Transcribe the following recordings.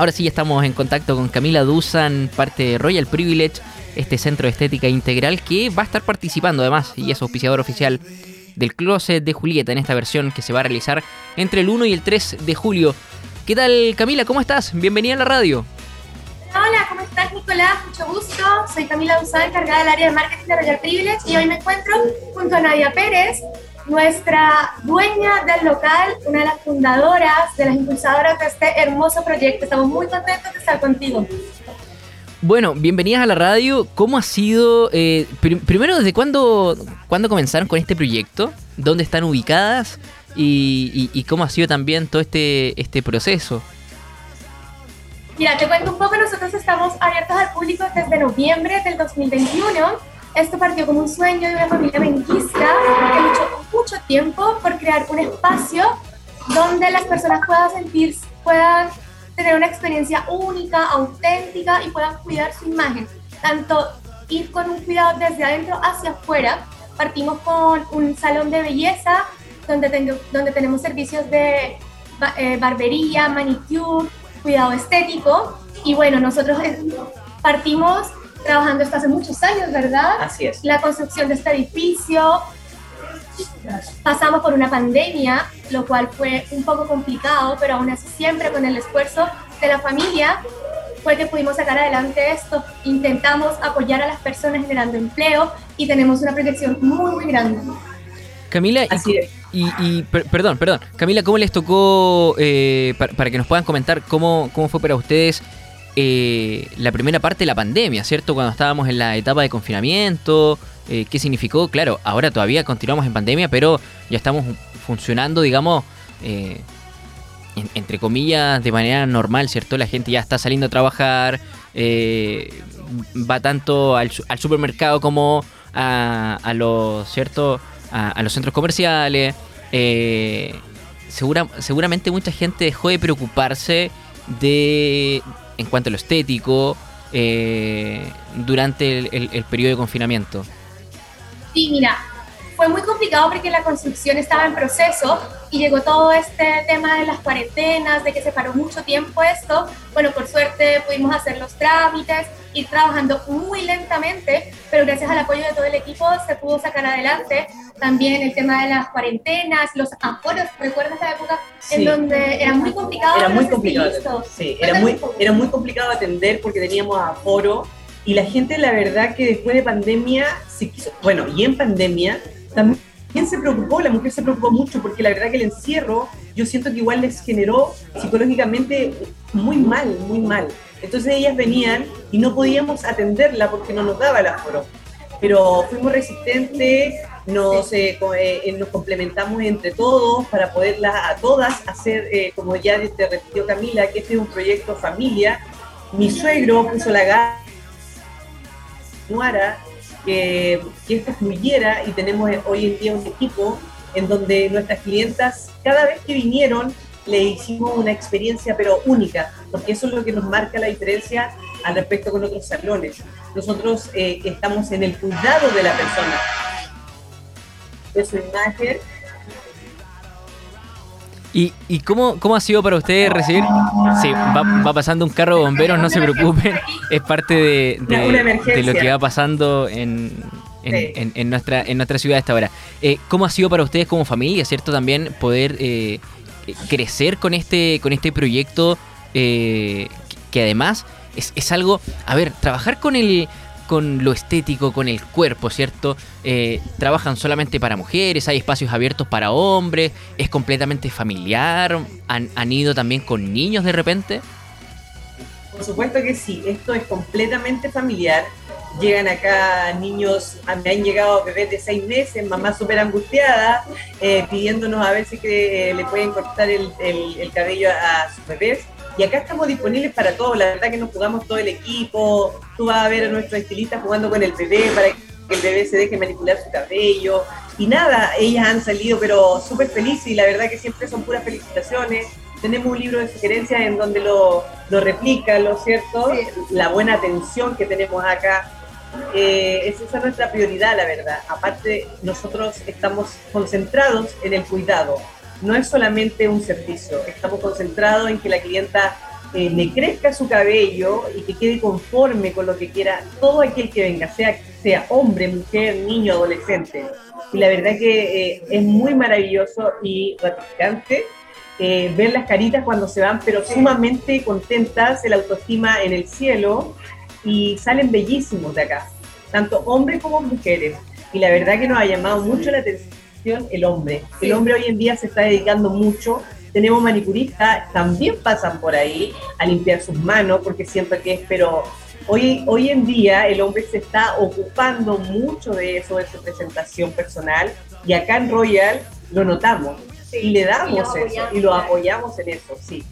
Ahora sí estamos en contacto con Camila Dusan, parte de Royal Privilege, este centro de estética integral que va a estar participando además y es auspiciador oficial del Closet de Julieta en esta versión que se va a realizar entre el 1 y el 3 de julio. ¿Qué tal Camila? ¿Cómo estás? Bienvenida a la radio. Hola, ¿cómo estás Nicolás? Mucho gusto. Soy Camila Dusan, encargada del área de marketing de Royal Privilege y hoy me encuentro junto a Nadia Pérez, nuestra dueña del local, una de las fundadoras, de las impulsadoras de este hermoso proyecto. Estamos muy contentos de estar contigo. Bueno, bienvenidas a la radio. ¿Cómo ha sido, eh, primero, desde cuándo, cuándo comenzaron con este proyecto? ¿Dónde están ubicadas? Y, cómo ha sido también todo este, este proceso. Mira, te cuento un poco, nosotros estamos abiertos al público desde noviembre del 2021 esto partió como un sueño de una familia benquista que luchó mucho tiempo por crear un espacio donde las personas puedan sentir, puedan tener una experiencia única, auténtica y puedan cuidar su imagen. Tanto ir con un cuidado desde adentro hacia afuera. Partimos con un salón de belleza donde, tengo, donde tenemos servicios de eh, barbería, manicure, cuidado estético. Y bueno, nosotros eh, partimos trabajando esto hace muchos años, ¿verdad? Así es. La construcción de este edificio. Pasamos por una pandemia, lo cual fue un poco complicado, pero aún así siempre con el esfuerzo de la familia fue que pudimos sacar adelante esto. Intentamos apoyar a las personas generando empleo y tenemos una proyección muy, muy grande. Camila, y, perdón, perdón, Camila, ¿cómo les tocó, eh, para, para, que nos puedan comentar cómo, cómo fue para ustedes eh, la primera parte de la pandemia, ¿cierto? Cuando estábamos en la etapa de confinamiento, eh, ¿qué significó? Claro, ahora todavía continuamos en pandemia, pero ya estamos funcionando, digamos, eh, entre comillas, de manera normal, ¿cierto? La gente ya está saliendo a trabajar, va tanto al, supermercado como a, los, ¿cierto? A, los centros comerciales. seguramente mucha gente dejó de preocuparse de, en cuanto a lo estético eh, durante el, periodo de confinamiento? Sí, mira, fue muy complicado porque la construcción estaba en proceso y llegó todo este tema de las cuarentenas, de que se paró mucho tiempo esto. Bueno, por suerte pudimos hacer los trámites, ir trabajando muy lentamente, pero gracias al apoyo de todo el equipo se pudo sacar adelante. También el tema de las cuarentenas, los aforos, ¿recuerdas la época en donde era muy complicado? Era muy complicado. Sí, era muy, era muy complicado atender porque teníamos aforo y la gente, la verdad, que después de pandemia, se quiso, bueno, y en pandemia, también se preocupó, la mujer se preocupó mucho porque la verdad que el encierro, yo siento que igual les generó psicológicamente muy mal, muy mal. Entonces ellas venían y no podíamos atenderla porque no nos daba el aforo. Pero fuimos resistentes, nos, eh, eh, nos complementamos entre todos para poderlas a todas hacer, eh, como ya te repitió Camila, que este es un proyecto familia. Mi suegro puso la gana que, que esto fluyera y tenemos hoy en día un equipo en donde nuestras clientas, cada vez que vinieron, le hicimos una experiencia pero única, porque eso es lo que nos marca la diferencia al respecto con otros salones. Nosotros eh, estamos en el cuidado de la persona, de su imagen. ¿Y, y cómo, cómo, ha sido para ustedes recibir? Sí, va, pasando un carro de bomberos, no se preocupen, es parte de, de, lo que va pasando en, en, nuestra, en nuestra ciudad a esta hora. Eh, ¿Cómo ha sido para ustedes como familia, cierto, también poder eh, crecer con este, con este proyecto eh, que, además es, es, algo, a ver, trabajar con el con lo estético, con el cuerpo, ¿cierto? Eh, trabajan solamente para mujeres, hay espacios abiertos para hombres, es completamente familiar, han, han ido también con niños de repente. Por supuesto que sí, esto es completamente familiar. Llegan acá niños, me han llegado bebés de seis meses, mamá súper angustiada, eh, pidiéndonos a ver si que, eh, le pueden cortar el, el cabello a sus bebés y acá estamos disponibles para todos, la verdad que nos jugamos todo el equipo, tú vas a ver a nuestro estilista jugando con el bebé para que el bebé se deje manipular su cabello. Y nada, ellas han salido pero súper felices y la verdad que siempre son puras felicitaciones. Tenemos un libro de sugerencias en donde lo, lo replica, ¿lo cierto? La buena atención que tenemos acá. Eh, esa es nuestra prioridad, la verdad. Aparte, nosotros estamos concentrados en el cuidado no es solamente un servicio, estamos concentrados en que la clienta eh, le crezca su cabello y que quede conforme con lo que quiera todo aquel que venga, sea, sea hombre, mujer, niño, adolescente. Y la verdad que eh, es muy maravilloso y gratificante eh, ver las caritas cuando se van, pero sumamente contentas, el autoestima en el cielo y salen bellísimos de acá, tanto hombres como mujeres. Y la verdad que nos ha llamado mucho la atención el hombre. El hombre hoy en día se está dedicando mucho. Tenemos manicuristas, también pasan por ahí a limpiar sus manos, porque siempre que es, pero hoy, hoy en día el hombre se está ocupando mucho de eso, de su presentación personal, y acá en Royal lo notamos y le damos eso y lo apoyamos en eso, sí.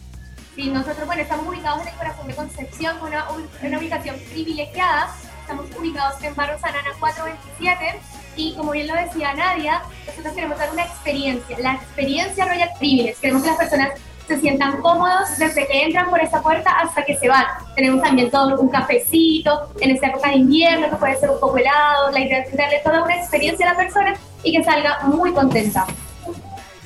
Sí, nosotros, bueno, estamos ubicados en el corazón de Concepción, una, una ubicación privilegiada. Estamos ubicados en Barro Sanana 427 y como bien lo decía Nadia, nosotros queremos dar una experiencia, la experiencia Royal Privilege. Queremos que las personas se sientan cómodos desde que entran por esa puerta hasta que se van. Tenemos también todo un cafecito en esta época de invierno que puede ser un poco helado. La idea es darle toda una experiencia a la persona y que salga muy contenta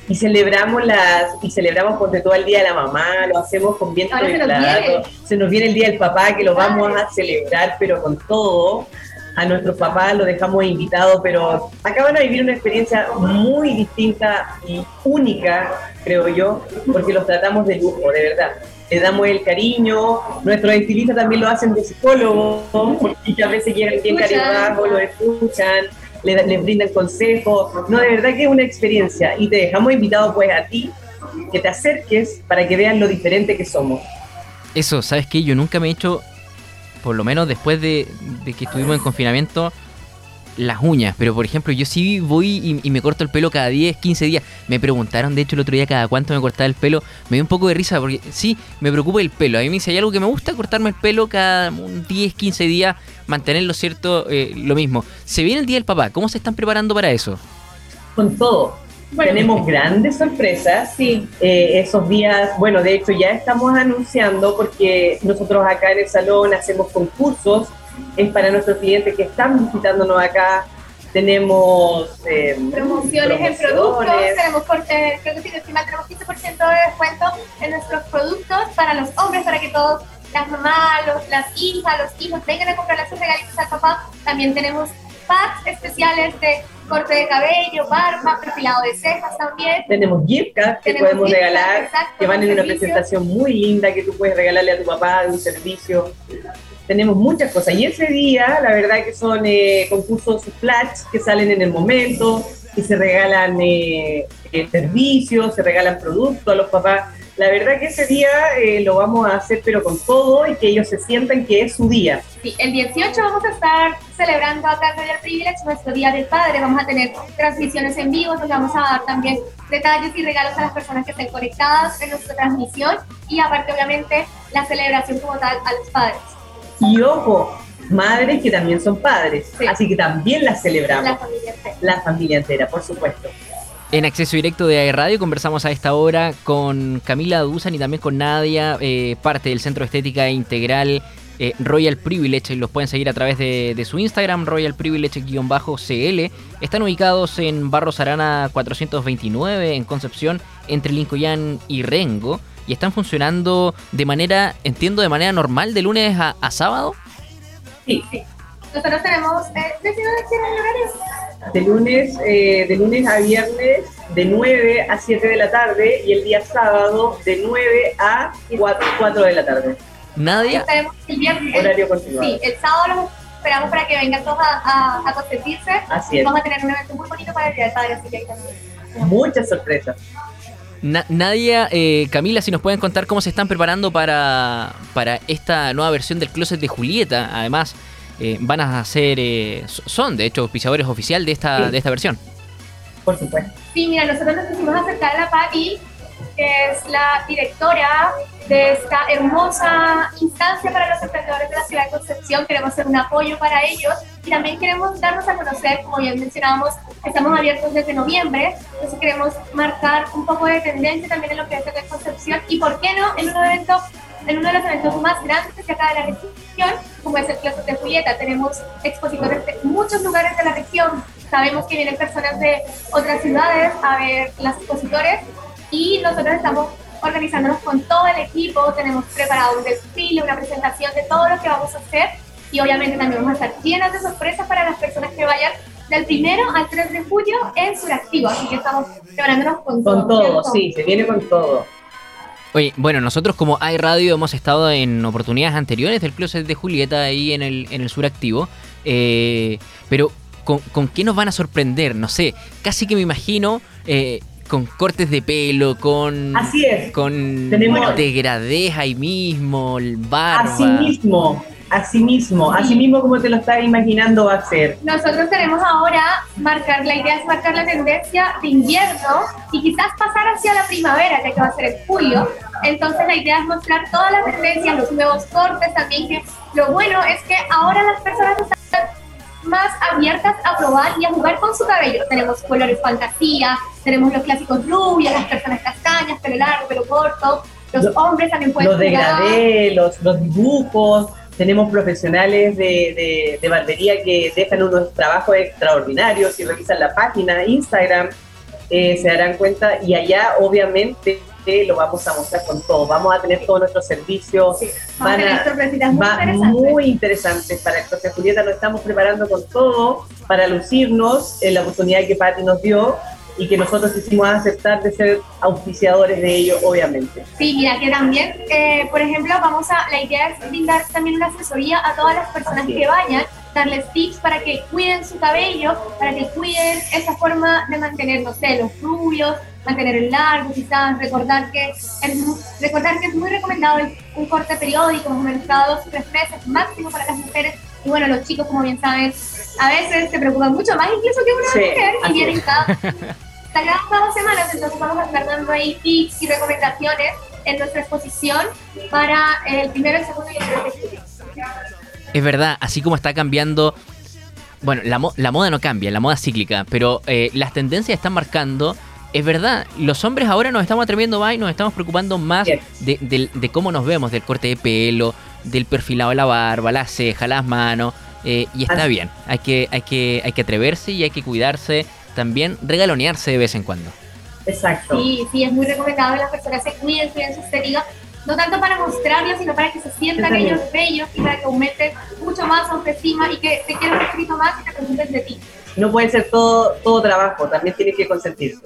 y celebramos las y celebramos por todo el día de la mamá, lo hacemos con viento de plato, se nos viene el día del papá que lo vamos a celebrar pero con todo. A nuestros papás los dejamos invitados, pero acaban de vivir una experiencia muy distinta y única, creo yo, porque los tratamos de lujo, de verdad. Les damos el cariño, nuestros estilistas también lo hacen de psicólogo, porque a veces llegan bien carizbajo, lo escuchan, les, les brindan consejos. No, de verdad que es una experiencia y te dejamos invitado pues a ti que te acerques para que vean lo diferente que somos. Eso, ¿sabes qué? Yo nunca me he hecho, por lo menos después de, que estuvimos en confinamiento, las uñas, pero por ejemplo, yo sí voy y, me corto el pelo cada 10, 15 días. Me preguntaron, de hecho, el otro día cada cuánto me cortaba el pelo. Me dio un poco de risa porque sí, me preocupa el pelo. A mí me dice, hay algo que me gusta, cortarme el pelo cada 10, 15 días, mantenerlo cierto, eh, lo mismo. Se viene el Día del Papá, ¿cómo se están preparando para eso? Con todo. Tenemos grandes sorpresas. Sí. Eh, esos días, bueno, de hecho ya estamos anunciando porque nosotros acá en el salón hacemos concursos es para nuestros clientes que están visitándonos acá. Tenemos eh, promociones, en productos, tenemos, eh, creo que si tenemos 15% de descuento en nuestros productos para los hombres, para que todos, las mamás, las hijas, los hijos vengan a comprar sus regalitos al papá. También tenemos packs especiales de corte de cabello, barba, perfilado de cejas también. Tenemos gift cards que podemos regalar, que van en una presentación muy linda que tú puedes regalarle a tu papá de un servicio tenemos muchas cosas. Y ese día, la verdad que son eh, concursos flash que salen en el momento, y se regalan eh, eh, servicios, se regalan productos a los papás. La verdad que ese día lo vamos a hacer pero con todo y que ellos se sientan que es su día. Sí, el 18 vamos a estar celebrando acá en Royal Privilege nuestro Día del Padre. Vamos a tener transmisiones en vivo donde vamos a dar también detalles y regalos a las personas que estén conectadas en nuestra transmisión y aparte obviamente la celebración como tal a los padres. Y ojo, madres que también son padres. Así que también las celebramos. La familia entera. La familia entera, por supuesto. En acceso directo de Radio conversamos a esta hora con Camila Duzan y también con Nadia, eh, parte del Centro Estética Integral eh, Royal Privilege. Los pueden seguir a través de, su Instagram, Royal Privilege-CL. Están ubicados en Barros Arana 429, en Concepción, entre Lincoln y Rengo y están funcionando de manera, entiendo, de manera normal de lunes a, sábado. Sí, sí. Nosotros tenemos, eh, De lunes, eh, de lunes a viernes, de 9 a 7 de la tarde y el día sábado de 9 a 4, de la tarde. ¿Nadie? Tenemos el viernes. Horario continuado. Sí, el sábado los esperamos para que vengan todos a, a, consentirse. Así es. Vamos a tener un evento muy bonito para el Día del Padre, así que ahí también. Muchas sorpresas. Nadia, eh, Camila, si nos pueden contar cómo se están preparando para, para esta nueva versión del Closet de Julieta. Además, eh, van a ser, eh, son de hecho auspiciadores oficial de esta, de esta versión. Por supuesto. Sí, mira, nosotros nos quisimos acercar a la Patti, que es la directora de esta hermosa instancia para los emprendedores de la ciudad de Concepción. Queremos ser un apoyo para ellos y también queremos darnos a conocer, como ya mencionábamos, estamos abiertos desde noviembre, entonces queremos marcar un poco de tendencia también en lo que es la Concepción y, ¿por qué no?, en un evento en uno de los eventos más grandes de acá de la región, como es el Closet de Julieta. Tenemos expositores de muchos lugares de la región. Sabemos que vienen personas de otras ciudades a ver las expositores y nosotros estamos organizándonos con todo el equipo, tenemos preparado un desfile, una presentación de todo lo que vamos a hacer y obviamente también vamos a estar llenas de sorpresas para las personas que vayan del primero al 3 de julio en Suractivo, así que estamos preparándonos con, con todo. Con todo, sí, se viene con todo. Oye, bueno, nosotros como hay radio hemos estado en oportunidades anteriores del Closet de Julieta ahí en el, en el Suractivo, eh, pero ¿con, ¿con, qué nos van a sorprender? No sé, casi que me imagino... Eh, con cortes de pelo, con. Así es. Con Tenemos... degradés ahí mismo, el barba. Así mismo, así mismo, así mismo como te lo estás imaginando va a ser. Nosotros queremos ahora marcar, la idea es marcar la tendencia de invierno y quizás pasar hacia la primavera, ya que va a ser en julio. Entonces la idea es mostrar todas las tendencias, los nuevos cortes también, que lo bueno es que ahora las personas están más abiertas a probar y a jugar con su cabello. Tenemos colores fantasía, tenemos los clásicos rubios, las personas castañas, pelo largo, pelo corto. Los, hombres también pueden Los degradé, los, los dibujos. Tenemos profesionales de, de, barbería que dejan unos trabajos extraordinarios. Si revisan la página, Instagram, eh, se darán cuenta. Y allá, obviamente, lo vamos a mostrar con todo. Vamos a tener todos nuestros servicios. van a, muy, muy interesantes para el José Julieta. Nos estamos preparando con todo para lucirnos en la oportunidad que Patti nos dio y que nosotros hicimos aceptar de ser auspiciadores de ello, obviamente. Sí, mira, que también, eh, por ejemplo, vamos a, la idea es brindar también una asesoría a todas las personas que vayan, darles tips para que cuiden su cabello, para que cuiden esa forma de mantener, no sé, los rubios, mantener el largo, quizás recordar que es, recordar que es muy recomendado un corte periódico, más o menos cada dos o tres meses máximo para las mujeres. Y bueno, los chicos, como bien saben, a veces se preocupan mucho más incluso que una mujer y vienen cada, cada dos semanas, entonces vamos a estar dando ahí tips y recomendaciones en nuestra exposición para el primero, el segundo y el tercer. Es verdad, así como está cambiando bueno, la, la, moda no cambia, la moda es cíclica, pero eh, las tendencias están marcando es verdad, los hombres ahora nos estamos atreviendo más y nos estamos preocupando más de, cómo nos vemos, del corte de pelo, del perfilado de la barba, la ceja, las manos. Eh, y está bien, hay que, hay, que, hay que atreverse y hay que cuidarse, también regalonearse de vez en cuando. Exacto. Sí, sí, es muy recomendable que las personas se cuiden, cuiden su estética, no tanto para mostrarlo, sino para que se sientan ellos bellos y para que aumenten mucho más autoestima y que te quieran un poquito más y te preocupen de ti. No puede ser todo, todo trabajo, también tiene que consentirse.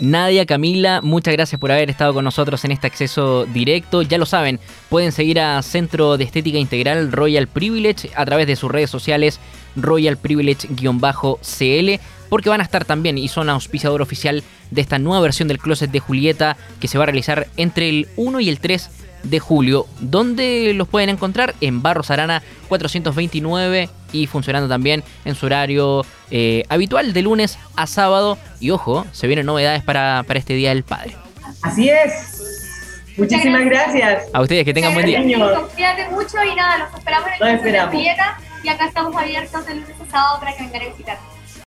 Nadia, Camila, muchas gracias por haber estado con nosotros en este acceso directo. Ya lo saben, pueden seguir a Centro de Estética Integral Royal Privilege a través de sus redes sociales Royal Privilege-CL, porque van a estar también y son auspiciador oficial de esta nueva versión del Closet de Julieta que se va a realizar entre el 1 y el 3 de julio. ¿Dónde los pueden encontrar? En Barros Arana 429 y funcionando también en su horario eh, habitual de lunes a sábado. Y ojo, se vienen novedades para, para este Día del Padre. Así es. Muchísimas gracias. A ustedes, que tengan buen día. Cuídate mucho y nada, los esperamos en el esperamos. y acá estamos abiertos el lunes a sábado para que vengan a visitar.